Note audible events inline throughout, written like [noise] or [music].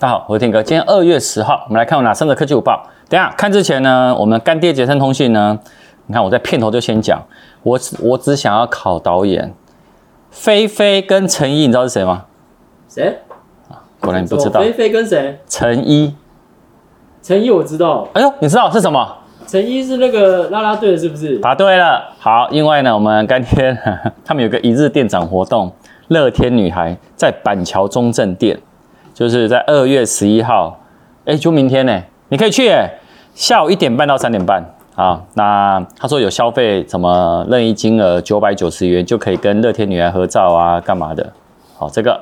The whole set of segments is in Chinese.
大家好，我是天哥。今天二月十号，我们来看有哪三则科技午报。等一下看之前呢，我们干爹杰森通讯呢，你看我在片头就先讲，我只我只想要考导演，菲菲跟陈一，你知道是谁吗？谁？果然你不知道。菲菲跟谁？陈一。陈一我知道。哎呦，你知道是什么？陈一是那个拉拉队的，是不是？答对了。好，另外呢，我们干爹 [laughs] 他们有个一日店长活动，乐天女孩在板桥中正店，就是在二月十一号，哎，就明天呢，你可以去，下午一点半到三点半啊。那他说有消费什么任意金额九百九十元就可以跟乐天女孩合照啊，干嘛的？好，这个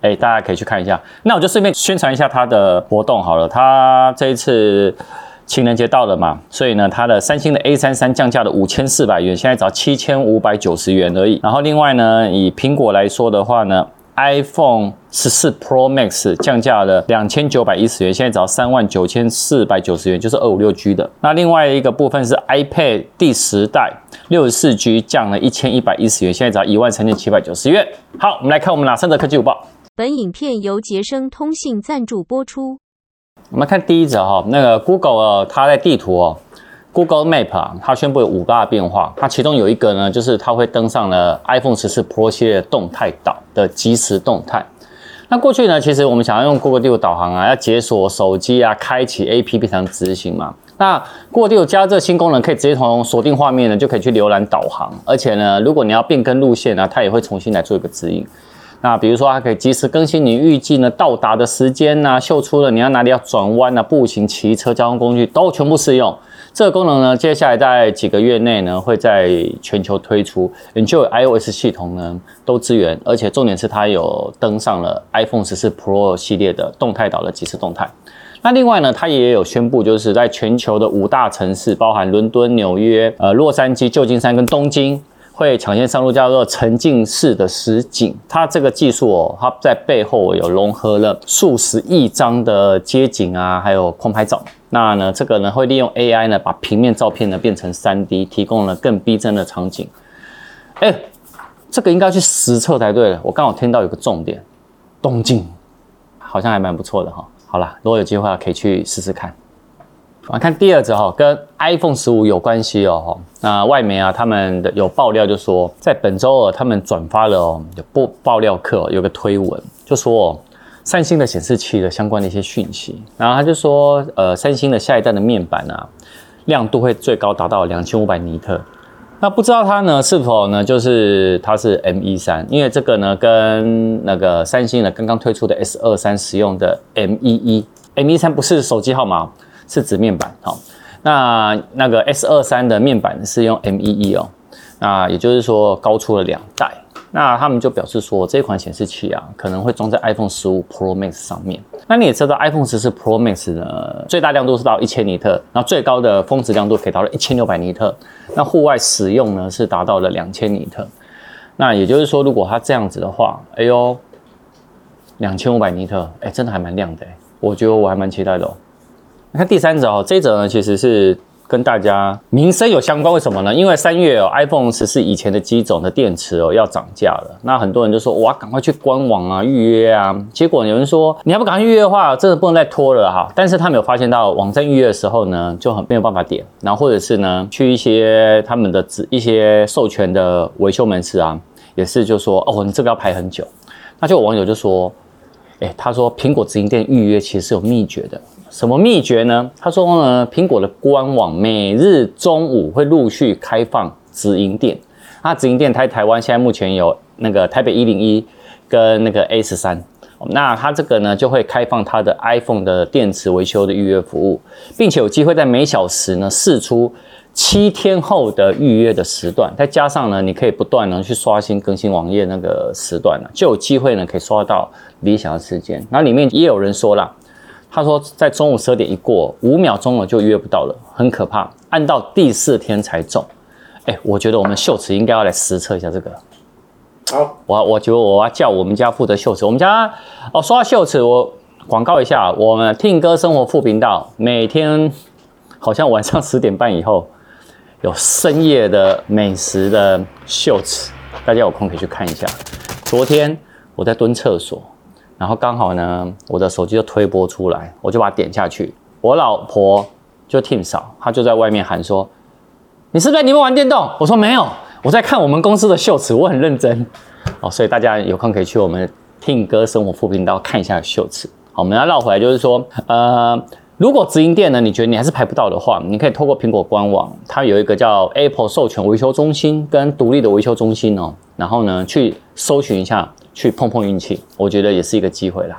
哎，大家可以去看一下。那我就顺便宣传一下他的活动好了，他这一次。情人节到了嘛，所以呢，它的三星的 A33 降价了五千四百元，现在只要七千五百九十元而已。然后另外呢，以苹果来说的话呢，iPhone 十四 Pro Max 降价了两千九百一十元，现在只要三万九千四百九十元，就是二五六 G 的。那另外一个部分是 iPad 第十代六十四 G 降了一千一百一十元，现在只要一万三千七百九十元。好，我们来看我们哪三则科技午报。本影片由杰生通信赞助播出。我们看第一则哈，那个 Google 啊，它在地图哦，Google Map 啊，它宣布有五大变化，它其中有一个呢，就是它会登上了 iPhone 14 Pro 系列的动态岛的即时动态。那过去呢，其实我们想要用 Google 地图导航啊，要解锁手机啊，开启 APP 才能执行嘛。那 Google 地图加这个新功能，可以直接从锁定画面呢，就可以去浏览导航，而且呢，如果你要变更路线呢，它也会重新来做一个指引。那比如说，它可以及时更新你预计呢到达的时间呐、秀出了你要哪里要转弯啊，步行、骑车、交通工具都全部适用。这个功能呢，接下来在几个月内呢会在全球推出，Enjoy iOS 系统呢都支援，而且重点是它有登上了 iPhone 14 Pro 系列的动态岛的即时动态。那另外呢，它也有宣布，就是在全球的五大城市，包含伦敦、纽约、呃洛杉矶、旧金山跟东京。会抢先上路叫做沉浸式的实景，它这个技术哦，它在背后有融合了数十亿张的街景啊，还有空拍照。那呢，这个呢会利用 AI 呢，把平面照片呢变成 3D，提供了更逼真的场景。哎，这个应该去实测才对了。我刚好听到有个重点，东京好像还蛮不错的哈。好啦，如果有机会可以去试试看。我看第二则哈，跟 iPhone 十五有关系哦。那外媒啊，他们的有爆料就说，在本周二他们转发了哦，有爆爆料客有个推文，就说哦，三星的显示器的相关的一些讯息。然后他就说，呃，三星的下一代的面板啊，亮度会最高达到两千五百尼特。那不知道它呢是否呢就是它是 M 一三，因为这个呢跟那个三星呢刚刚推出的 S 二三使用的 M 一一，M 一三不是手机号码。是指面板，好，那那个 S 二三的面板是用 M 一一哦，那也就是说高出了两代，那他们就表示说这款显示器啊可能会装在 iPhone 十五 Pro Max 上面。那你也知道 iPhone 十四 Pro Max 呢，最大亮度是到一千尼特，然后最高的峰值亮度可以达到一千六百尼特，那户外使用呢是达到了两千尼特。那也就是说，如果它这样子的话，哎呦，两千五百尼特，哎，真的还蛮亮的，我觉得我还蛮期待的哦。那第三则哦，这一则呢其实是跟大家民生有相关。为什么呢？因为三月哦，iPhone 十四以前的机种的电池哦要涨价了。那很多人就说哇，赶快去官网啊预约啊。结果有人说你还不赶快预约的话，真的不能再拖了哈。但是他没有发现到网站预约的时候呢，就很没有办法点。然后或者是呢，去一些他们的一些授权的维修门市啊，也是就说哦，你这个要排很久。那就有网友就说，哎，他说苹果直营店预约其实是有秘诀的。什么秘诀呢？他说呢，苹果的官网每日中午会陆续开放直营店。那直营店在台湾现在目前有那个台北一零一跟那个 A 十三。那它这个呢就会开放它的 iPhone 的电池维修的预约服务，并且有机会在每小时呢试出七天后的预约的时段，再加上呢你可以不断呢去刷新更新网页那个时段呢，就有机会呢可以刷到理想的时间。那里面也有人说了。他说，在中午十二点一过，五秒钟了就约不到了，很可怕。按到第四天才中，哎，我觉得我们秀池应该要来实测一下这个。好，我我觉得我要叫我们家负责秀池，我们家哦，说到秀池，我广告一下，我们听歌生活副频道每天好像晚上十点半以后有深夜的美食的秀池，大家有空可以去看一下。昨天我在蹲厕所。然后刚好呢，我的手机就推播出来，我就把它点下去。我老婆就 Tim 嫂，她就在外面喊说：“你是不是在里面玩电动？”我说：“没有，我在看我们公司的秀词，我很认真。”哦，所以大家有空可以去我们 Tim 哥生活副频道看一下秀词。好，我们要绕回来，就是说，呃，如果直营店呢，你觉得你还是排不到的话，你可以透过苹果官网，它有一个叫 Apple 授权维修中心跟独立的维修中心哦，然后呢去搜寻一下，去碰碰运气，我觉得也是一个机会啦。